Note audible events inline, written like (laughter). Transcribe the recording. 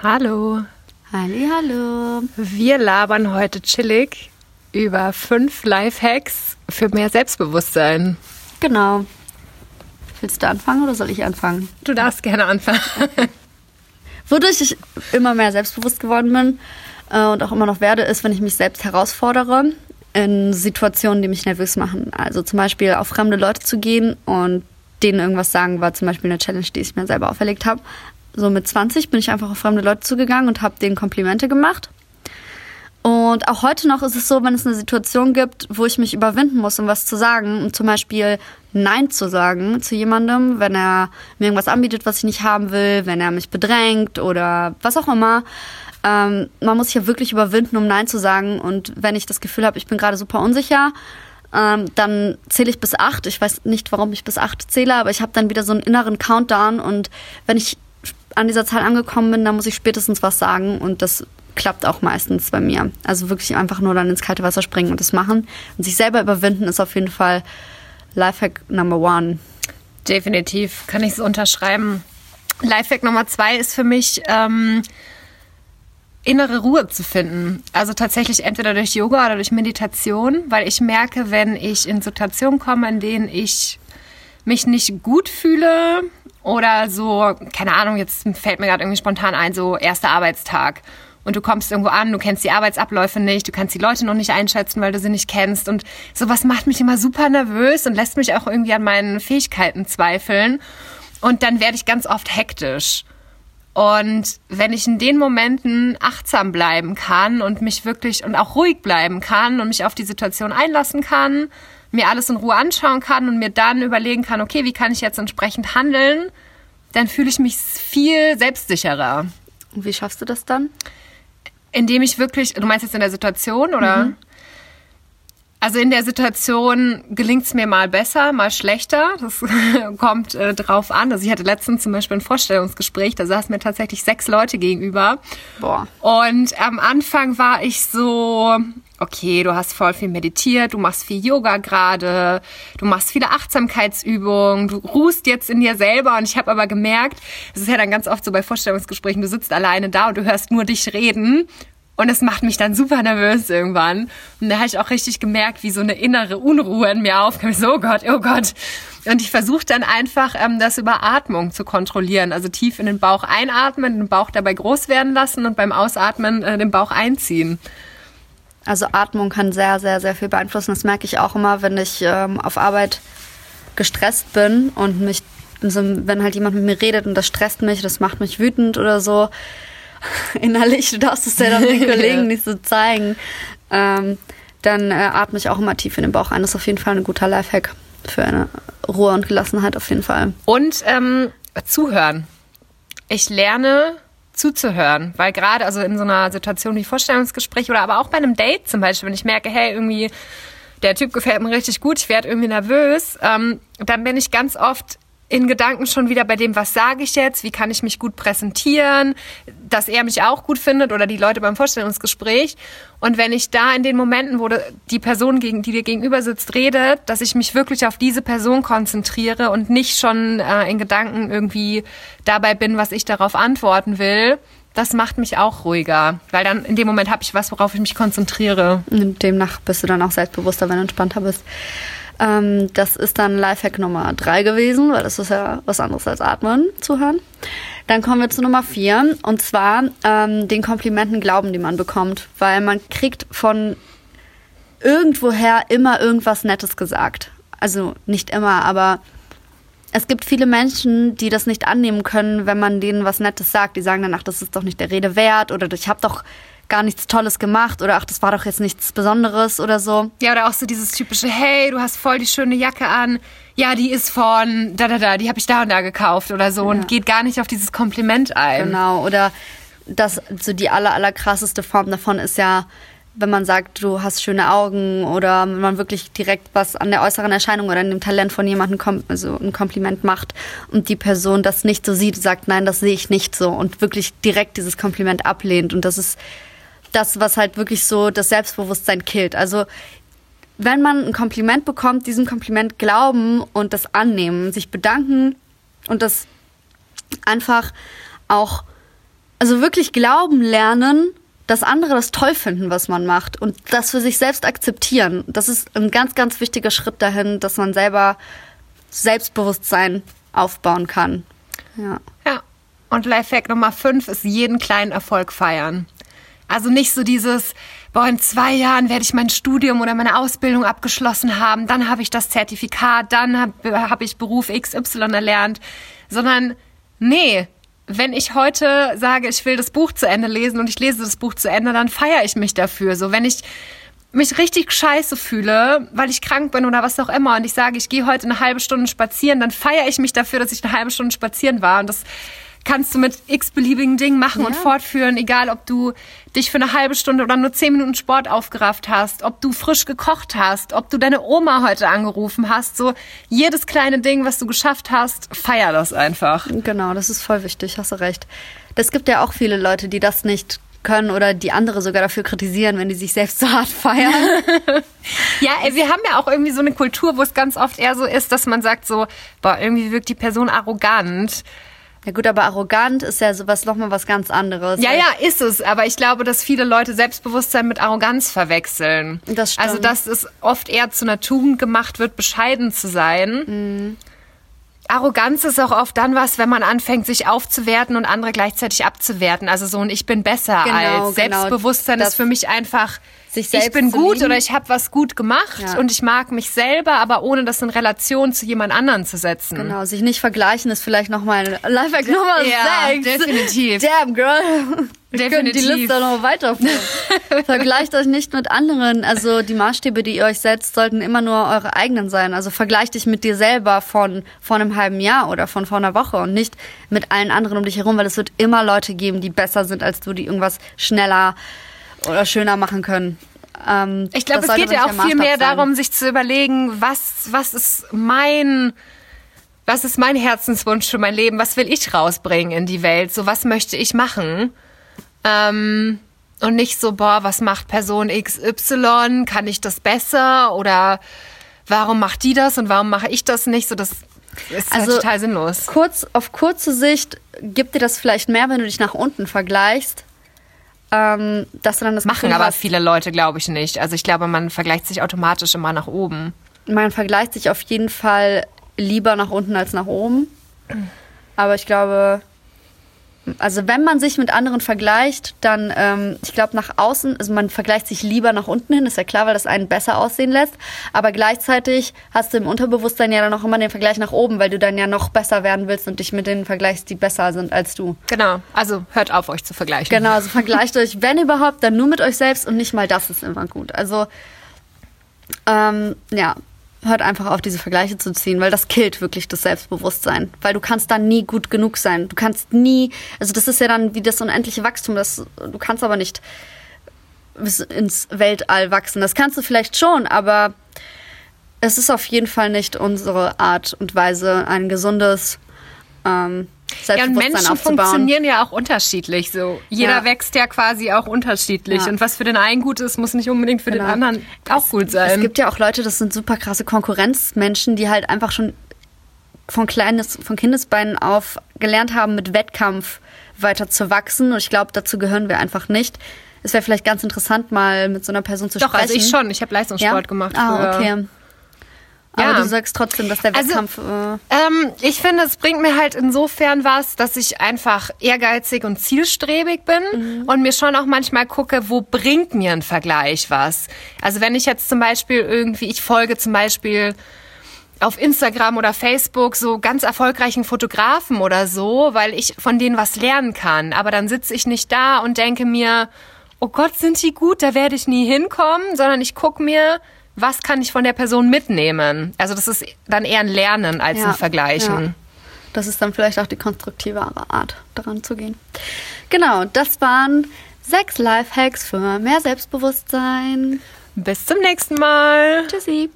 Hallo. Halli, hallo. Wir labern heute chillig über fünf Lifehacks für mehr Selbstbewusstsein. Genau. Willst du anfangen oder soll ich anfangen? Du darfst gerne anfangen. (laughs) Wodurch ich immer mehr selbstbewusst geworden bin äh, und auch immer noch werde, ist, wenn ich mich selbst herausfordere in Situationen, die mich nervös machen. Also zum Beispiel auf fremde Leute zu gehen und denen irgendwas sagen, war zum Beispiel eine Challenge, die ich mir selber auferlegt habe. So mit 20 bin ich einfach auf fremde Leute zugegangen und habe denen Komplimente gemacht. Und auch heute noch ist es so, wenn es eine Situation gibt, wo ich mich überwinden muss, um was zu sagen, um zum Beispiel Nein zu sagen zu jemandem, wenn er mir irgendwas anbietet, was ich nicht haben will, wenn er mich bedrängt oder was auch immer. Ähm, man muss sich ja wirklich überwinden, um Nein zu sagen. Und wenn ich das Gefühl habe, ich bin gerade super unsicher, ähm, dann zähle ich bis acht. Ich weiß nicht, warum ich bis acht zähle, aber ich habe dann wieder so einen inneren Countdown. Und wenn ich an dieser Zahl angekommen bin, dann muss ich spätestens was sagen. Und das klappt auch meistens bei mir. Also wirklich einfach nur dann ins kalte Wasser springen und das machen. Und sich selber überwinden ist auf jeden Fall Lifehack Number One. Definitiv, kann ich so unterschreiben. Lifehack Nummer zwei ist für mich, ähm, innere Ruhe zu finden. Also tatsächlich entweder durch Yoga oder durch Meditation, weil ich merke, wenn ich in Situationen komme, in denen ich mich nicht gut fühle oder so, keine Ahnung, jetzt fällt mir gerade irgendwie spontan ein, so erster Arbeitstag und du kommst irgendwo an, du kennst die Arbeitsabläufe nicht, du kannst die Leute noch nicht einschätzen, weil du sie nicht kennst. Und sowas macht mich immer super nervös und lässt mich auch irgendwie an meinen Fähigkeiten zweifeln. Und dann werde ich ganz oft hektisch. Und wenn ich in den Momenten achtsam bleiben kann und mich wirklich und auch ruhig bleiben kann und mich auf die Situation einlassen kann, mir alles in Ruhe anschauen kann und mir dann überlegen kann, okay, wie kann ich jetzt entsprechend handeln, dann fühle ich mich viel selbstsicherer. Und wie schaffst du das dann? Indem ich wirklich, du meinst jetzt in der Situation oder? Mhm. Also in der Situation gelingt es mir mal besser, mal schlechter. Das (laughs) kommt äh, drauf an. Also ich hatte letztens zum Beispiel ein Vorstellungsgespräch, da saßen mir tatsächlich sechs Leute gegenüber. Boah. Und am Anfang war ich so, okay, du hast voll viel meditiert, du machst viel Yoga gerade, du machst viele Achtsamkeitsübungen, du ruhst jetzt in dir selber. Und ich habe aber gemerkt, es ist ja dann ganz oft so bei Vorstellungsgesprächen, du sitzt alleine da und du hörst nur dich reden und es macht mich dann super nervös irgendwann. Und da habe ich auch richtig gemerkt, wie so eine innere Unruhe in mir aufkam. So, oh Gott, oh Gott. Und ich versuche dann einfach, ähm, das über Atmung zu kontrollieren. Also tief in den Bauch einatmen, den Bauch dabei groß werden lassen und beim Ausatmen äh, den Bauch einziehen. Also Atmung kann sehr, sehr, sehr viel beeinflussen. Das merke ich auch immer, wenn ich ähm, auf Arbeit gestresst bin und mich, also wenn halt jemand mit mir redet und das stresst mich, das macht mich wütend oder so, (laughs) innerlich, du darfst es (laughs) ja dann den Kollegen nicht so zeigen, ähm, dann äh, atme ich auch immer tief in den Bauch ein. Das ist auf jeden Fall ein guter Lifehack für eine Ruhe und Gelassenheit auf jeden Fall. Und ähm, zuhören. Ich lerne zuzuhören, weil gerade also in so einer Situation wie Vorstellungsgespräch oder aber auch bei einem Date zum Beispiel, wenn ich merke, hey, irgendwie der Typ gefällt mir richtig gut, ich werde irgendwie nervös, ähm, dann bin ich ganz oft in Gedanken schon wieder bei dem, was sage ich jetzt, wie kann ich mich gut präsentieren, dass er mich auch gut findet oder die Leute beim Vorstellungsgespräch. Und wenn ich da in den Momenten, wo die Person, die dir gegenüber sitzt, redet, dass ich mich wirklich auf diese Person konzentriere und nicht schon äh, in Gedanken irgendwie dabei bin, was ich darauf antworten will, das macht mich auch ruhiger, weil dann in dem Moment habe ich was, worauf ich mich konzentriere. Und demnach bist du dann auch selbstbewusster, wenn du entspannter bist. Ähm, das ist dann Lifehack Nummer drei gewesen, weil das ist ja was anderes als Atmen, zuhören. Dann kommen wir zu Nummer vier und zwar ähm, den Komplimenten glauben, die man bekommt, weil man kriegt von irgendwoher immer irgendwas Nettes gesagt. Also nicht immer, aber es gibt viele Menschen, die das nicht annehmen können, wenn man denen was Nettes sagt. Die sagen danach, das ist doch nicht der Rede wert oder ich habe doch gar nichts Tolles gemacht oder ach, das war doch jetzt nichts Besonderes oder so. Ja, oder auch so dieses typische, hey, du hast voll die schöne Jacke an. Ja, die ist von da da da, die habe ich da und da gekauft oder so ja. und geht gar nicht auf dieses Kompliment ein. Genau, oder das so die aller aller krasseste Form davon ist ja wenn man sagt, du hast schöne Augen oder wenn man wirklich direkt was an der äußeren Erscheinung oder an dem Talent von jemandem kom also ein Kompliment macht und die Person das nicht so sieht, sagt, nein, das sehe ich nicht so und wirklich direkt dieses Kompliment ablehnt. Und das ist das, was halt wirklich so das Selbstbewusstsein killt. Also wenn man ein Kompliment bekommt, diesem Kompliment glauben und das annehmen, sich bedanken und das einfach auch also wirklich glauben lernen, dass andere das toll finden, was man macht und das für sich selbst akzeptieren. Das ist ein ganz, ganz wichtiger Schritt dahin, dass man selber Selbstbewusstsein aufbauen kann. Ja. Ja. Und Lifehack Nummer 5 ist jeden kleinen Erfolg feiern. Also nicht so dieses, boah, in zwei Jahren werde ich mein Studium oder meine Ausbildung abgeschlossen haben, dann habe ich das Zertifikat, dann habe hab ich Beruf XY erlernt, sondern nee, wenn ich heute sage, ich will das Buch zu Ende lesen und ich lese das Buch zu Ende, dann feiere ich mich dafür. So, wenn ich mich richtig scheiße fühle, weil ich krank bin oder was auch immer und ich sage, ich gehe heute eine halbe Stunde spazieren, dann feiere ich mich dafür, dass ich eine halbe Stunde spazieren war und das kannst du mit x-beliebigen Dingen machen ja. und fortführen, egal ob du dich für eine halbe Stunde oder nur zehn Minuten Sport aufgerafft hast, ob du frisch gekocht hast, ob du deine Oma heute angerufen hast. So jedes kleine Ding, was du geschafft hast, feier das einfach. Genau, das ist voll wichtig, hast du recht. Es gibt ja auch viele Leute, die das nicht können oder die andere sogar dafür kritisieren, wenn die sich selbst so hart feiern. (laughs) ja, wir haben ja auch irgendwie so eine Kultur, wo es ganz oft eher so ist, dass man sagt so, boah, irgendwie wirkt die Person arrogant. Ja gut, aber arrogant ist ja sowas nochmal was ganz anderes. Ja, ja, ist es. Aber ich glaube, dass viele Leute Selbstbewusstsein mit Arroganz verwechseln. Das stimmt. Also, dass es oft eher zu einer Tugend gemacht wird, bescheiden zu sein. Mhm. Arroganz ist auch oft dann was, wenn man anfängt, sich aufzuwerten und andere gleichzeitig abzuwerten. Also so ein Ich bin besser genau, als genau. Selbstbewusstsein genau. ist für mich einfach ich bin gut oder ich habe was gut gemacht ja. und ich mag mich selber, aber ohne das in Relation zu jemand anderen zu setzen. Genau, sich nicht vergleichen ist vielleicht nochmal Lifehack Nummer ja, 6. definitiv. Damn, girl. Wir können die Liste noch weiterführen. (laughs) vergleicht euch nicht mit anderen. Also die Maßstäbe, die ihr euch setzt, sollten immer nur eure eigenen sein. Also vergleich dich mit dir selber von vor einem halben Jahr oder von vor einer Woche und nicht mit allen anderen um dich herum, weil es wird immer Leute geben, die besser sind als du, die irgendwas schneller oder schöner machen können. Ähm, ich glaube, es geht ja auch viel mehr sein. darum, sich zu überlegen, was, was ist mein, was ist mein Herzenswunsch für mein Leben? Was will ich rausbringen in die Welt? So, was möchte ich machen? Ähm, und nicht so, boah, was macht Person XY? Kann ich das besser? Oder warum macht die das und warum mache ich das nicht? So, das ist halt also, halt total sinnlos. Kurz, auf kurze Sicht gibt dir das vielleicht mehr, wenn du dich nach unten vergleichst ähm, dass du dann das machen aber hast, viele Leute, glaube ich nicht. Also ich glaube, man vergleicht sich automatisch immer nach oben. Man vergleicht sich auf jeden Fall lieber nach unten als nach oben. Aber ich glaube, also wenn man sich mit anderen vergleicht, dann, ähm, ich glaube, nach außen, also man vergleicht sich lieber nach unten hin, ist ja klar, weil das einen besser aussehen lässt. Aber gleichzeitig hast du im Unterbewusstsein ja dann auch immer den Vergleich nach oben, weil du dann ja noch besser werden willst und dich mit denen vergleichst, die besser sind als du. Genau, also hört auf, euch zu vergleichen. Genau, also vergleicht euch, wenn überhaupt, dann nur mit euch selbst und nicht mal das ist immer gut. Also, ähm, ja, hört einfach auf, diese Vergleiche zu ziehen, weil das killt wirklich das Selbstbewusstsein. Weil du kannst dann nie gut genug sein. Du kannst nie, also das ist ja dann wie das unendliche Wachstum, das, du kannst aber nicht bis ins Weltall wachsen. Das kannst du vielleicht schon, aber es ist auf jeden Fall nicht unsere Art und Weise, ein gesundes ähm, ja, und Menschen funktionieren ja auch unterschiedlich. So jeder ja. wächst ja quasi auch unterschiedlich ja. und was für den einen gut ist, muss nicht unbedingt für genau. den anderen auch es, gut sein. Es gibt ja auch Leute, das sind super krasse Konkurrenzmenschen, die halt einfach schon von kleines, von Kindesbeinen auf gelernt haben, mit Wettkampf weiter zu wachsen. Und ich glaube, dazu gehören wir einfach nicht. Es wäre vielleicht ganz interessant, mal mit so einer Person zu Doch, sprechen. Doch, also ich schon. Ich habe Leistungssport gemacht. Ah, okay. Ja. Aber du sagst trotzdem, dass der also, Wettkampf. Also, äh ähm, ich finde, es bringt mir halt insofern was, dass ich einfach ehrgeizig und zielstrebig bin mhm. und mir schon auch manchmal gucke, wo bringt mir ein Vergleich was. Also wenn ich jetzt zum Beispiel irgendwie, ich folge zum Beispiel auf Instagram oder Facebook so ganz erfolgreichen Fotografen oder so, weil ich von denen was lernen kann. Aber dann sitze ich nicht da und denke mir, oh Gott, sind die gut, da werde ich nie hinkommen, sondern ich gucke mir was kann ich von der Person mitnehmen? Also das ist dann eher ein Lernen als ja, ein Vergleichen. Ja. Das ist dann vielleicht auch die konstruktivere Art, daran zu gehen. Genau, das waren sechs Lifehacks für mehr Selbstbewusstsein. Bis zum nächsten Mal. Tschüssi.